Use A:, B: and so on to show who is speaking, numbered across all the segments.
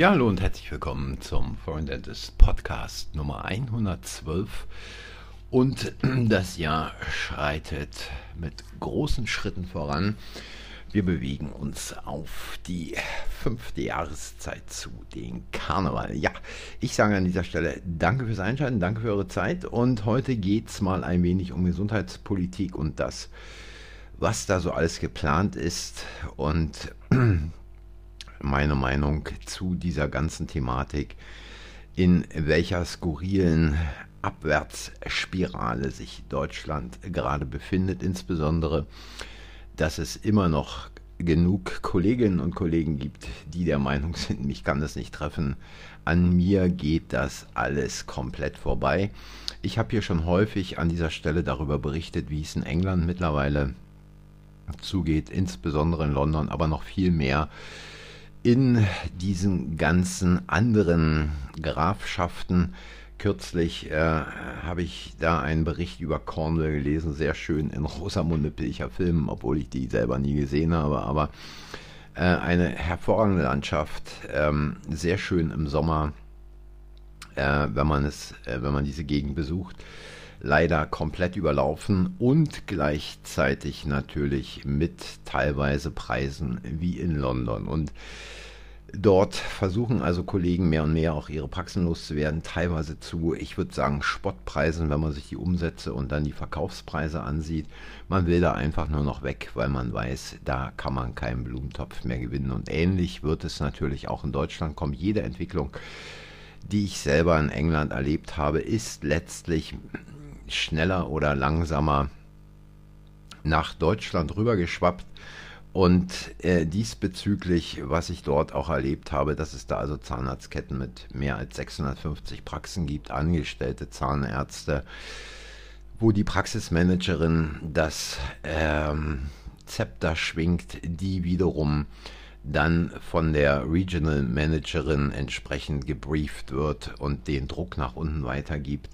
A: Ja, hallo und herzlich willkommen zum Foreign Dentist Podcast Nummer 112. Und das Jahr schreitet mit großen Schritten voran. Wir bewegen uns auf die fünfte Jahreszeit zu, den Karneval. Ja, ich sage an dieser Stelle danke fürs Einschalten, danke für eure Zeit. Und heute geht es mal ein wenig um Gesundheitspolitik und das, was da so alles geplant ist. Und meine Meinung zu dieser ganzen Thematik, in welcher skurrilen Abwärtsspirale sich Deutschland gerade befindet, insbesondere, dass es immer noch genug Kolleginnen und Kollegen gibt, die der Meinung sind, mich kann das nicht treffen. An mir geht das alles komplett vorbei. Ich habe hier schon häufig an dieser Stelle darüber berichtet, wie es in England mittlerweile zugeht, insbesondere in London, aber noch viel mehr in diesen ganzen anderen Grafschaften. Kürzlich äh, habe ich da einen Bericht über Cornwall gelesen, sehr schön in Rosamunde Pilcher Filmen, obwohl ich die selber nie gesehen habe, aber äh, eine hervorragende Landschaft, ähm, sehr schön im Sommer, äh, wenn man es, äh, wenn man diese Gegend besucht leider komplett überlaufen und gleichzeitig natürlich mit teilweise Preisen wie in London. Und Dort versuchen also Kollegen mehr und mehr auch ihre Praxen loszuwerden, teilweise zu, ich würde sagen, Spottpreisen, wenn man sich die Umsätze und dann die Verkaufspreise ansieht. Man will da einfach nur noch weg, weil man weiß, da kann man keinen Blumentopf mehr gewinnen. Und ähnlich wird es natürlich auch in Deutschland kommen. Jede Entwicklung, die ich selber in England erlebt habe, ist letztlich schneller oder langsamer nach Deutschland rübergeschwappt. Und äh, diesbezüglich, was ich dort auch erlebt habe, dass es da also Zahnarztketten mit mehr als 650 Praxen gibt, angestellte Zahnärzte, wo die Praxismanagerin das ähm, Zepter schwingt, die wiederum dann von der Regional Managerin entsprechend gebrieft wird und den Druck nach unten weitergibt.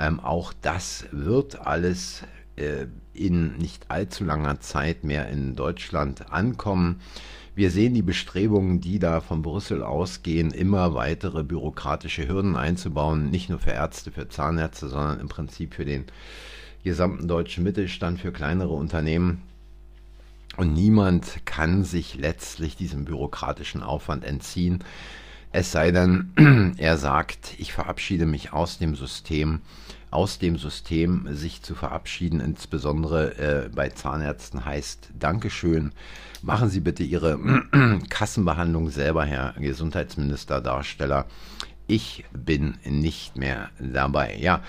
A: Ähm, auch das wird alles äh, in nicht allzu langer Zeit mehr in Deutschland ankommen. Wir sehen die Bestrebungen, die da von Brüssel ausgehen, immer weitere bürokratische Hürden einzubauen, nicht nur für Ärzte, für Zahnärzte, sondern im Prinzip für den gesamten deutschen Mittelstand, für kleinere Unternehmen. Und niemand kann sich letztlich diesem bürokratischen Aufwand entziehen. Es sei denn, er sagt, ich verabschiede mich aus dem System. Aus dem System sich zu verabschieden, insbesondere äh, bei Zahnärzten, heißt Dankeschön. Machen Sie bitte Ihre Kassenbehandlung selber, Herr Gesundheitsminister, Darsteller. Ich bin nicht mehr dabei. Ja,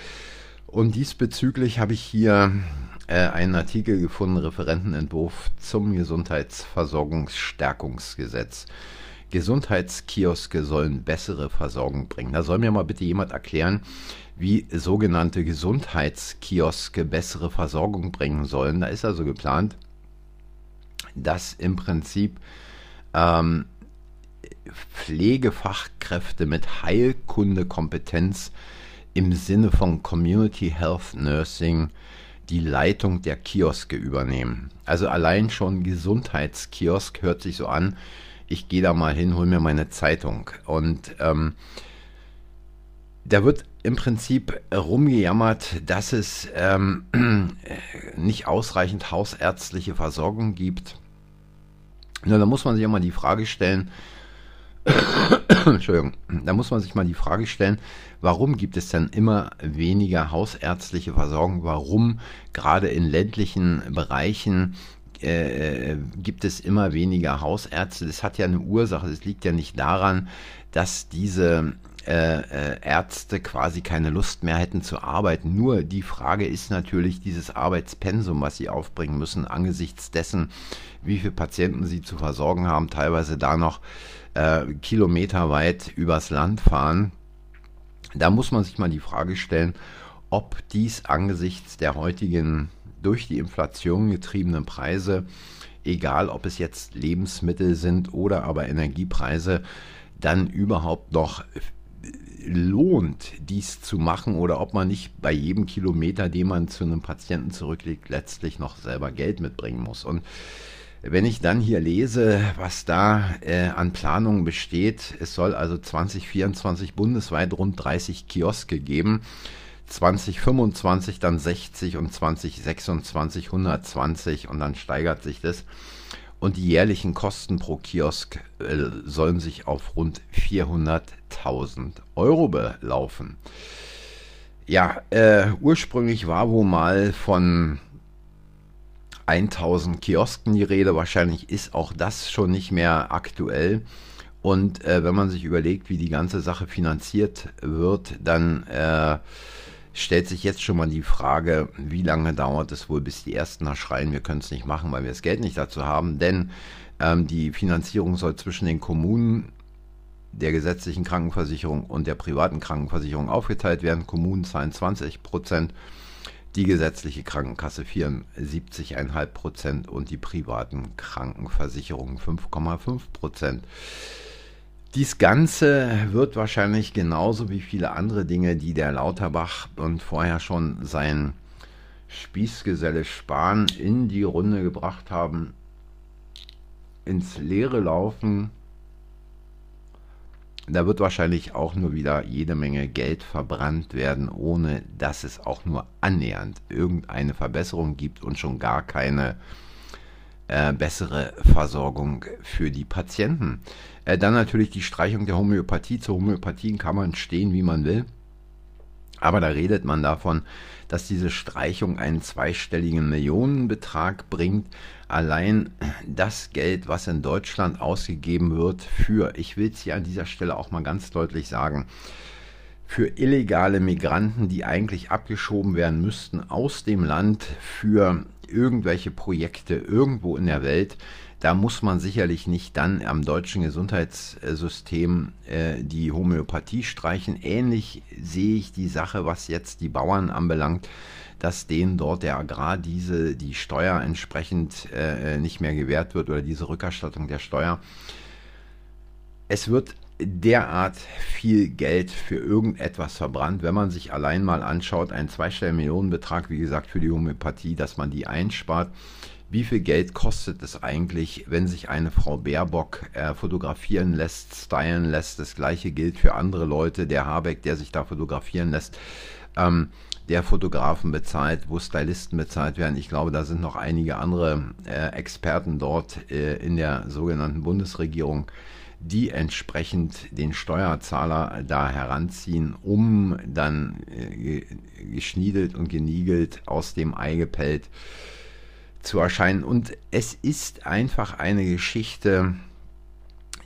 A: und diesbezüglich habe ich hier äh, einen Artikel gefunden, Referentenentwurf zum Gesundheitsversorgungsstärkungsgesetz. Gesundheitskioske sollen bessere Versorgung bringen. Da soll mir mal bitte jemand erklären, wie sogenannte Gesundheitskioske bessere Versorgung bringen sollen. Da ist also geplant, dass im Prinzip ähm, Pflegefachkräfte mit Heilkundekompetenz im Sinne von Community Health Nursing die Leitung der Kioske übernehmen. Also allein schon Gesundheitskiosk hört sich so an, ich gehe da mal hin, hol mir meine Zeitung. Und ähm, da wird im Prinzip rumgejammert, dass es ähm, nicht ausreichend hausärztliche Versorgung gibt. Na, da muss man sich ja mal die Frage stellen, Entschuldigung, da muss man sich mal die Frage stellen, warum gibt es denn immer weniger hausärztliche Versorgung? Warum gerade in ländlichen Bereichen äh, gibt es immer weniger Hausärzte. Das hat ja eine Ursache. Das liegt ja nicht daran, dass diese äh, äh, Ärzte quasi keine Lust mehr hätten zu arbeiten. Nur die Frage ist natürlich dieses Arbeitspensum, was sie aufbringen müssen, angesichts dessen, wie viele Patienten sie zu versorgen haben, teilweise da noch äh, kilometerweit übers Land fahren. Da muss man sich mal die Frage stellen, ob dies angesichts der heutigen durch die Inflation getriebenen Preise, egal ob es jetzt Lebensmittel sind oder aber Energiepreise, dann überhaupt noch lohnt, dies zu machen oder ob man nicht bei jedem Kilometer, den man zu einem Patienten zurücklegt, letztlich noch selber Geld mitbringen muss. Und Wenn ich dann hier lese, was da äh, an Planungen besteht, es soll also 2024 bundesweit rund 30 Kioske geben, 2025 dann 60 und 2026 120 und dann steigert sich das. Und die jährlichen Kosten pro Kiosk äh, sollen sich auf rund 400.000 Euro belaufen. Ja, äh, ursprünglich war wohl mal von 1000 Kiosken die Rede. Wahrscheinlich ist auch das schon nicht mehr aktuell. Und äh, wenn man sich überlegt, wie die ganze Sache finanziert wird, dann äh, stellt sich jetzt schon mal die Frage, wie lange dauert es wohl, bis die Ersten da schreien, wir können es nicht machen, weil wir das Geld nicht dazu haben. Denn ähm, die Finanzierung soll zwischen den Kommunen der gesetzlichen Krankenversicherung und der privaten Krankenversicherung aufgeteilt werden. Kommunen zahlen 20 Prozent die gesetzliche Krankenkasse 74,5 Prozent und die privaten Krankenversicherungen 5,5 Prozent. Dies Ganze wird wahrscheinlich genauso wie viele andere Dinge, die der Lauterbach und vorher schon sein Spießgeselle Spahn in die Runde gebracht haben, ins Leere laufen. Da wird wahrscheinlich auch nur wieder jede Menge Geld verbrannt werden, ohne dass es auch nur annähernd irgendeine Verbesserung gibt und schon gar keine äh, bessere Versorgung für die Patienten. Äh, dann natürlich die Streichung der Homöopathie. Zur Homöopathie kann man stehen, wie man will. Aber da redet man davon, dass diese Streichung einen zweistelligen Millionenbetrag bringt. Allein das Geld, was in Deutschland ausgegeben wird für, ich will es hier an dieser Stelle auch mal ganz deutlich sagen, für illegale Migranten, die eigentlich abgeschoben werden müssten aus dem Land für irgendwelche Projekte irgendwo in der Welt, da muss man sicherlich nicht dann am deutschen Gesundheitssystem äh, die Homöopathie streichen. Ähnlich sehe ich die Sache, was jetzt die Bauern anbelangt, dass denen dort der Agrardiesel, die Steuer entsprechend äh, nicht mehr gewährt wird oder diese Rückerstattung der Steuer. Es wird derart viel Geld für irgendetwas verbrannt, wenn man sich allein mal anschaut, ein zweistelliger Millionenbetrag, wie gesagt, für die Homöopathie, dass man die einspart wie viel Geld kostet es eigentlich, wenn sich eine Frau Baerbock äh, fotografieren lässt, stylen lässt. Das gleiche gilt für andere Leute. Der Habeck, der sich da fotografieren lässt, ähm, der Fotografen bezahlt, wo Stylisten bezahlt werden. Ich glaube, da sind noch einige andere äh, Experten dort äh, in der sogenannten Bundesregierung, die entsprechend den Steuerzahler da heranziehen, um dann äh, geschniedelt und geniegelt aus dem Ei gepellt zu erscheinen. Und es ist einfach eine Geschichte,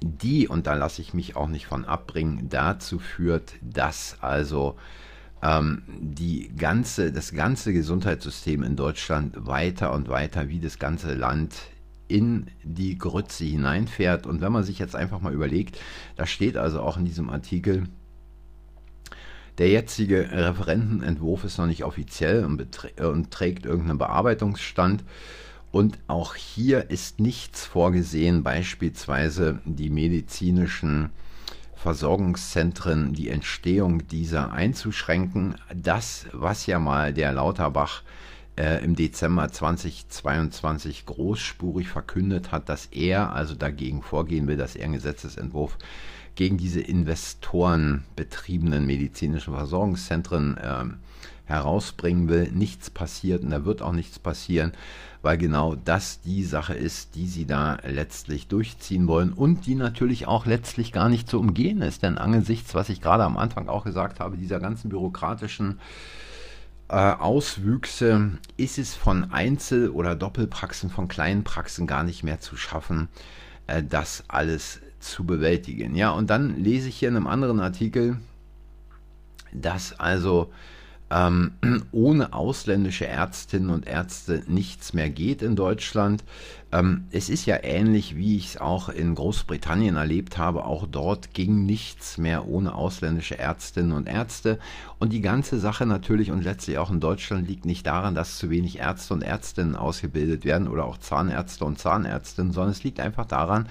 A: die, und da lasse ich mich auch nicht von abbringen, dazu führt, dass also ähm, die ganze, das ganze Gesundheitssystem in Deutschland weiter und weiter wie das ganze Land in die Grütze hineinfährt. Und wenn man sich jetzt einfach mal überlegt, da steht also auch in diesem Artikel, der jetzige Referentenentwurf ist noch nicht offiziell und, und trägt irgendeinen Bearbeitungsstand. Und auch hier ist nichts vorgesehen, beispielsweise die medizinischen Versorgungszentren, die Entstehung dieser einzuschränken. Das, was ja mal der Lauterbach äh, im Dezember 2022 großspurig verkündet hat, dass er also dagegen vorgehen will, dass er einen Gesetzesentwurf gegen diese investorenbetriebenen medizinischen Versorgungszentren äh, herausbringen will. Nichts passiert und da wird auch nichts passieren, weil genau das die Sache ist, die sie da letztlich durchziehen wollen und die natürlich auch letztlich gar nicht zu umgehen ist. Denn angesichts, was ich gerade am Anfang auch gesagt habe, dieser ganzen bürokratischen äh, Auswüchse ist es von Einzel- oder Doppelpraxen, von kleinen Praxen gar nicht mehr zu schaffen, äh, das alles zu bewältigen. Ja, und dann lese ich hier in einem anderen Artikel, dass also ähm, ohne ausländische Ärztinnen und Ärzte nichts mehr geht in Deutschland. Ähm, es ist ja ähnlich, wie ich es auch in Großbritannien erlebt habe. Auch dort ging nichts mehr ohne ausländische Ärztinnen und Ärzte. Und die ganze Sache natürlich und letztlich auch in Deutschland liegt nicht daran, dass zu wenig Ärzte und Ärztinnen ausgebildet werden oder auch Zahnärzte und Zahnärztinnen, sondern es liegt einfach daran,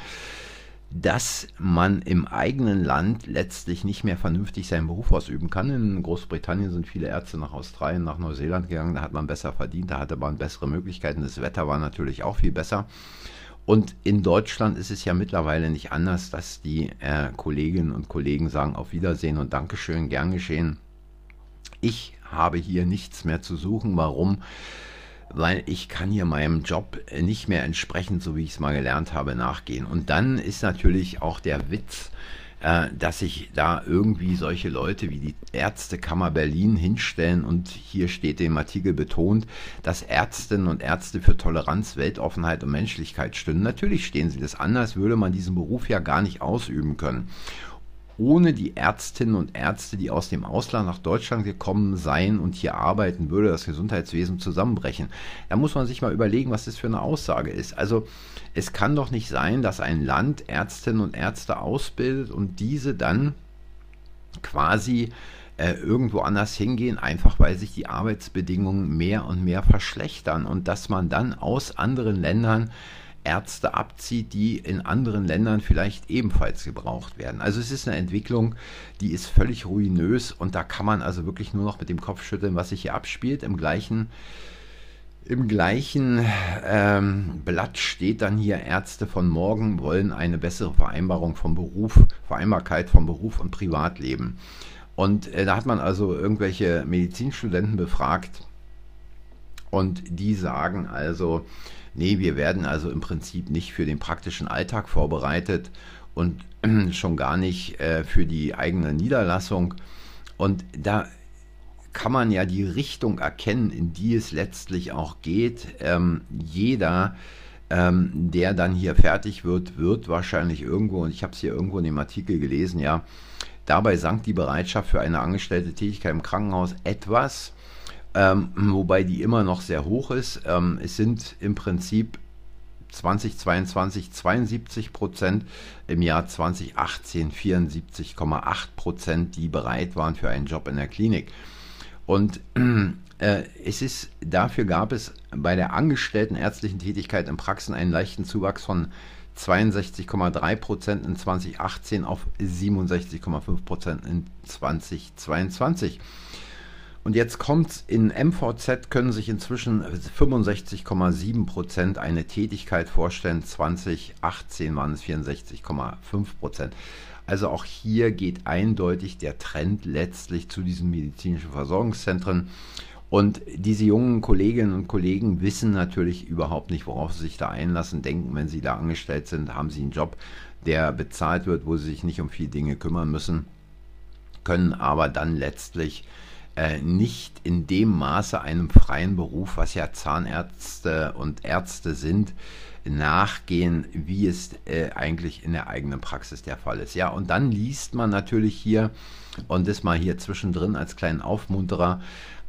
A: dass man im eigenen Land letztlich nicht mehr vernünftig seinen Beruf ausüben kann. In Großbritannien sind viele Ärzte nach Australien, nach Neuseeland gegangen, da hat man besser verdient, da hatte man bessere Möglichkeiten, das Wetter war natürlich auch viel besser. Und in Deutschland ist es ja mittlerweile nicht anders, dass die äh, Kolleginnen und Kollegen sagen auf Wiedersehen und Dankeschön, gern geschehen. Ich habe hier nichts mehr zu suchen. Warum? Weil ich kann hier meinem Job nicht mehr entsprechend, so wie ich es mal gelernt habe, nachgehen. Und dann ist natürlich auch der Witz, äh, dass sich da irgendwie solche Leute wie die Ärztekammer Berlin hinstellen und hier steht im Artikel betont, dass Ärztinnen und Ärzte für Toleranz, Weltoffenheit und Menschlichkeit stünden. Natürlich stehen sie das anders, würde man diesen Beruf ja gar nicht ausüben können ohne die Ärztinnen und Ärzte, die aus dem Ausland nach Deutschland gekommen seien und hier arbeiten, würde das Gesundheitswesen zusammenbrechen. Da muss man sich mal überlegen, was das für eine Aussage ist. Also es kann doch nicht sein, dass ein Land Ärztinnen und Ärzte ausbildet und diese dann quasi äh, irgendwo anders hingehen, einfach weil sich die Arbeitsbedingungen mehr und mehr verschlechtern und dass man dann aus anderen Ländern Ärzte abzieht, die in anderen Ländern vielleicht ebenfalls gebraucht werden. Also es ist eine Entwicklung, die ist völlig ruinös und da kann man also wirklich nur noch mit dem Kopf schütteln, was sich hier abspielt. Im gleichen, im gleichen ähm, Blatt steht dann hier, Ärzte von morgen wollen eine bessere Vereinbarung vom Beruf, Vereinbarkeit von Beruf und Privatleben. Und äh, da hat man also irgendwelche Medizinstudenten befragt und die sagen also, Nee, wir werden also im Prinzip nicht für den praktischen Alltag vorbereitet und schon gar nicht äh, für die eigene Niederlassung. Und da kann man ja die Richtung erkennen, in die es letztlich auch geht. Ähm, jeder, ähm, der dann hier fertig wird, wird wahrscheinlich irgendwo, und ich habe es hier irgendwo in dem Artikel gelesen, ja, dabei sank die Bereitschaft für eine angestellte Tätigkeit im Krankenhaus etwas ähm, wobei die immer noch sehr hoch ist. Ähm, es sind im Prinzip 2022 72 Prozent, im Jahr 2018 74,8 Prozent, die bereit waren für einen Job in der Klinik. Und äh, es ist, dafür gab es bei der angestellten ärztlichen Tätigkeit in Praxen einen leichten Zuwachs von 62,3 Prozent in 2018 auf 67,5 Prozent in 2022. Und jetzt kommt in MVZ können sich inzwischen 65,7 Prozent eine Tätigkeit vorstellen. 2018 waren es 64,5 Prozent. Also auch hier geht eindeutig der Trend letztlich zu diesen medizinischen Versorgungszentren. Und diese jungen Kolleginnen und Kollegen wissen natürlich überhaupt nicht, worauf sie sich da einlassen, denken, wenn sie da angestellt sind, haben sie einen Job, der bezahlt wird, wo sie sich nicht um viele Dinge kümmern müssen, können aber dann letztlich äh, nicht in dem Maße einem freien Beruf, was ja Zahnärzte und Ärzte sind, nachgehen, wie es äh, eigentlich in der eigenen Praxis der Fall ist. Ja, und dann liest man natürlich hier, und das mal hier zwischendrin als kleinen Aufmunterer,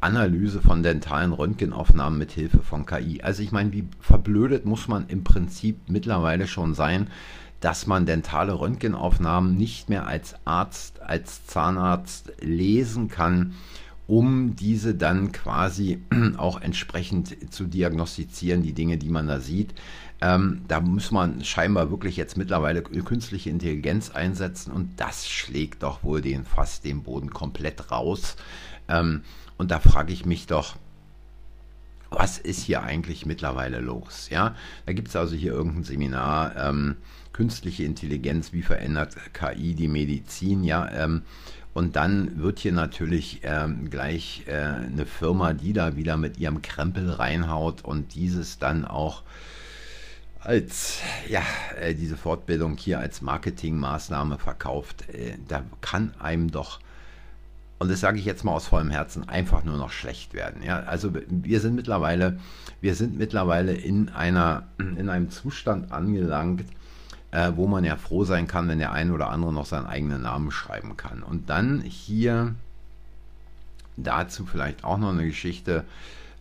A: Analyse von dentalen Röntgenaufnahmen mit Hilfe von KI. Also ich meine, wie verblödet muss man im Prinzip mittlerweile schon sein, dass man dentale Röntgenaufnahmen nicht mehr als Arzt, als Zahnarzt lesen kann, um diese dann quasi auch entsprechend zu diagnostizieren, die Dinge, die man da sieht. Ähm, da muss man scheinbar wirklich jetzt mittlerweile künstliche Intelligenz einsetzen und das schlägt doch wohl den fast den Boden komplett raus. Ähm, und da frage ich mich doch, was ist hier eigentlich mittlerweile los? Ja, da gibt es also hier irgendein Seminar, ähm, künstliche Intelligenz, wie verändert KI die Medizin? Ja, ähm, und dann wird hier natürlich ähm, gleich äh, eine Firma, die da wieder mit ihrem Krempel reinhaut und dieses dann auch als, ja, äh, diese Fortbildung hier als Marketingmaßnahme verkauft. Äh, da kann einem doch, und das sage ich jetzt mal aus vollem Herzen, einfach nur noch schlecht werden. Ja, also wir sind mittlerweile, wir sind mittlerweile in einer, in einem Zustand angelangt, äh, wo man ja froh sein kann, wenn der eine oder andere noch seinen eigenen Namen schreiben kann. Und dann hier dazu vielleicht auch noch eine Geschichte.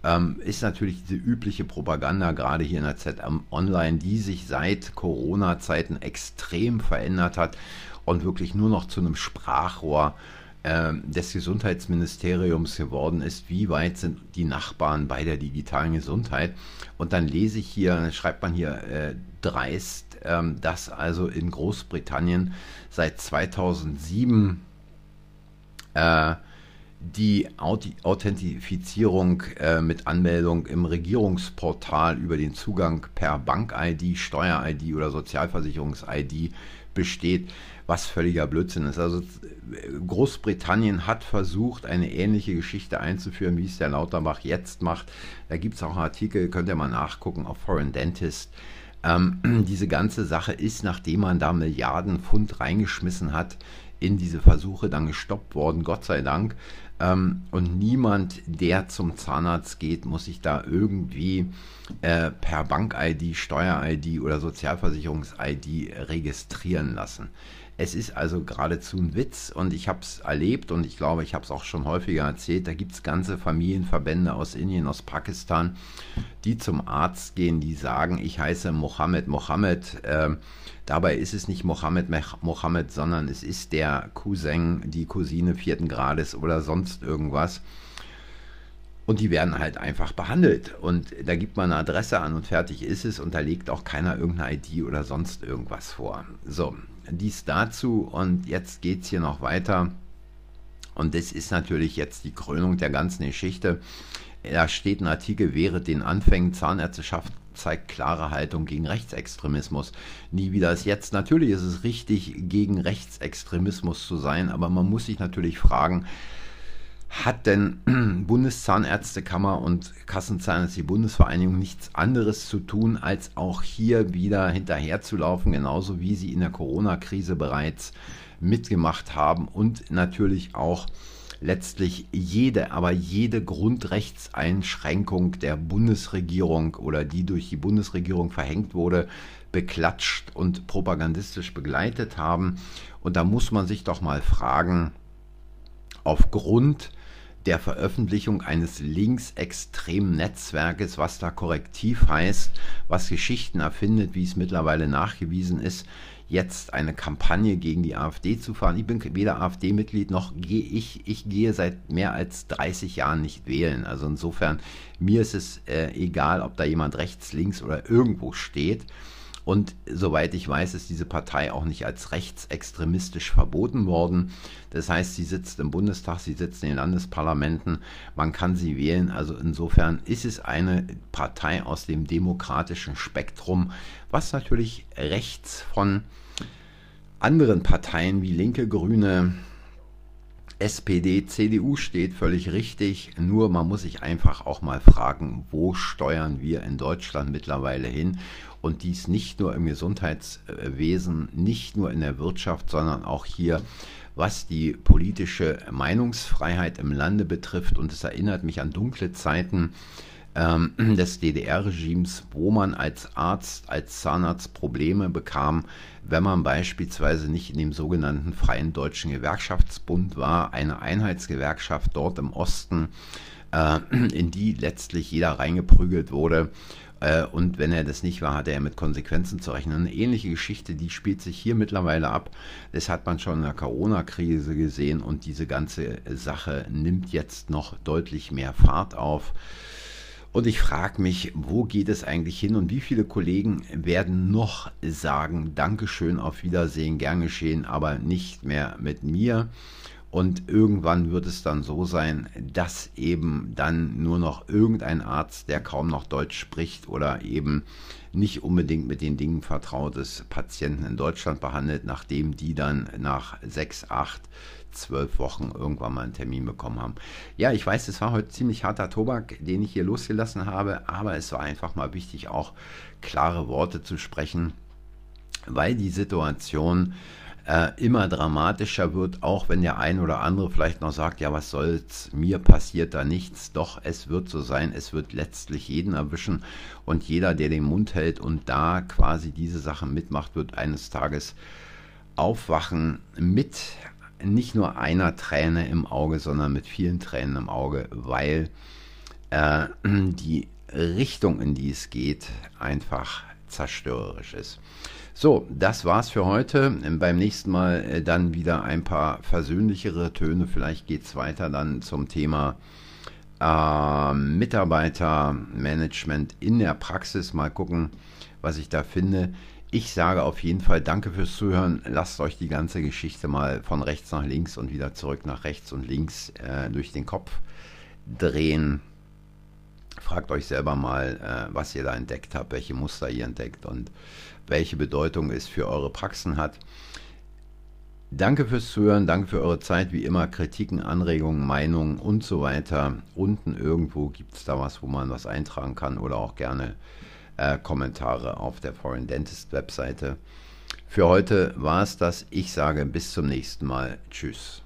A: Ähm, ist natürlich diese übliche Propaganda, gerade hier in der ZM Online, die sich seit Corona-Zeiten extrem verändert hat und wirklich nur noch zu einem Sprachrohr äh, des Gesundheitsministeriums geworden ist. Wie weit sind die Nachbarn bei der digitalen Gesundheit? Und dann lese ich hier, schreibt man hier äh, dreist, ähm, dass also in Großbritannien seit 2007 äh, die Authentifizierung äh, mit Anmeldung im Regierungsportal über den Zugang per Bank-ID, Steuer-ID oder Sozialversicherungs-ID besteht, was völliger Blödsinn ist. Also Großbritannien hat versucht, eine ähnliche Geschichte einzuführen, wie es der Lauterbach jetzt macht. Da gibt es auch Artikel, könnt ihr mal nachgucken auf Foreign Dentist. Ähm, diese ganze Sache ist, nachdem man da Milliarden Pfund reingeschmissen hat, in diese Versuche dann gestoppt worden, Gott sei Dank. Ähm, und niemand, der zum Zahnarzt geht, muss sich da irgendwie äh, per Bank-ID, Steuer-ID oder Sozialversicherungs-ID registrieren lassen. Es ist also geradezu ein Witz und ich habe es erlebt und ich glaube, ich habe es auch schon häufiger erzählt. Da gibt es ganze Familienverbände aus Indien, aus Pakistan, die zum Arzt gehen, die sagen, ich heiße Mohammed Mohammed. Äh, dabei ist es nicht Mohammed Mohammed, sondern es ist der Cousin, die Cousine vierten Grades oder sonst irgendwas. Und die werden halt einfach behandelt. Und da gibt man eine Adresse an und fertig ist es und da legt auch keiner irgendeine ID oder sonst irgendwas vor. So, dies dazu und jetzt geht es hier noch weiter. Und das ist natürlich jetzt die Krönung der ganzen Geschichte. Da steht ein Artikel, während den Anfängen Zahnärzteschaft zeigt klare Haltung gegen Rechtsextremismus. Nie wieder ist jetzt. Natürlich ist es richtig, gegen Rechtsextremismus zu sein, aber man muss sich natürlich fragen, hat denn Bundeszahnärztekammer und Kassenzahnärztliche Bundesvereinigung nichts anderes zu tun, als auch hier wieder hinterherzulaufen, genauso wie sie in der Corona-Krise bereits mitgemacht haben und natürlich auch letztlich jede, aber jede Grundrechtseinschränkung der Bundesregierung oder die durch die Bundesregierung verhängt wurde, beklatscht und propagandistisch begleitet haben. Und da muss man sich doch mal fragen, aufgrund der Veröffentlichung eines linksextremen Netzwerkes, was da korrektiv heißt, was Geschichten erfindet, wie es mittlerweile nachgewiesen ist, jetzt eine Kampagne gegen die AfD zu fahren. Ich bin weder AfD-Mitglied noch gehe ich. Ich gehe seit mehr als 30 Jahren nicht wählen. Also insofern, mir ist es äh, egal, ob da jemand rechts, links oder irgendwo steht. Und soweit ich weiß, ist diese Partei auch nicht als rechtsextremistisch verboten worden. Das heißt, sie sitzt im Bundestag, sie sitzt in den Landesparlamenten, man kann sie wählen. Also insofern ist es eine Partei aus dem demokratischen Spektrum, was natürlich rechts von anderen Parteien wie Linke, Grüne, SPD, CDU steht, völlig richtig. Nur man muss sich einfach auch mal fragen, wo steuern wir in Deutschland mittlerweile hin? Und dies nicht nur im Gesundheitswesen, nicht nur in der Wirtschaft, sondern auch hier, was die politische Meinungsfreiheit im Lande betrifft. Und es erinnert mich an dunkle Zeiten ähm, des DDR-Regimes, wo man als Arzt, als Zahnarzt Probleme bekam, wenn man beispielsweise nicht in dem sogenannten Freien Deutschen Gewerkschaftsbund war, eine Einheitsgewerkschaft dort im Osten, äh, in die letztlich jeder reingeprügelt wurde und wenn er das nicht war, hatte er mit Konsequenzen zu rechnen. Eine ähnliche Geschichte, die spielt sich hier mittlerweile ab. Das hat man schon in der Corona-Krise gesehen und diese ganze Sache nimmt jetzt noch deutlich mehr Fahrt auf. Und ich frage mich, wo geht es eigentlich hin und wie viele Kollegen werden noch sagen, Dankeschön, auf Wiedersehen, gern geschehen, aber nicht mehr mit mir. Und irgendwann wird es dann so sein, dass eben dann nur noch irgendein Arzt, der kaum noch Deutsch spricht oder eben nicht unbedingt mit den Dingen vertraut ist, Patienten in Deutschland behandelt, nachdem die dann nach sechs, acht, zwölf Wochen irgendwann mal einen Termin bekommen haben. Ja, ich weiß, es war heute ziemlich harter Tobak, den ich hier losgelassen habe, aber es war einfach mal wichtig, auch klare Worte zu sprechen, weil die Situation äh, immer dramatischer wird, auch wenn der ein oder andere vielleicht noch sagt, ja, was soll's, mir passiert da nichts. Doch es wird so sein, es wird letztlich jeden erwischen und jeder, der den Mund hält und da quasi diese Sachen mitmacht, wird eines Tages aufwachen mit nicht nur einer Träne im Auge, sondern mit vielen Tränen im Auge, weil äh, die Richtung, in die es geht, einfach zerstörerisch ist. So, das war's für heute. Beim nächsten Mal äh, dann wieder ein paar versöhnlichere Töne. Vielleicht geht's weiter dann zum Thema äh, Mitarbeitermanagement in der Praxis. Mal gucken, was ich da finde. Ich sage auf jeden Fall danke fürs Zuhören. Lasst euch die ganze Geschichte mal von rechts nach links und wieder zurück nach rechts und links äh, durch den Kopf drehen. Fragt euch selber mal, äh, was ihr da entdeckt habt, welche Muster ihr entdeckt und welche Bedeutung es für eure Praxen hat. Danke fürs Zuhören, danke für eure Zeit. Wie immer Kritiken, Anregungen, Meinungen und so weiter. Unten irgendwo gibt es da was, wo man was eintragen kann oder auch gerne äh, Kommentare auf der Foreign Dentist Webseite. Für heute war es das. Ich sage bis zum nächsten Mal. Tschüss.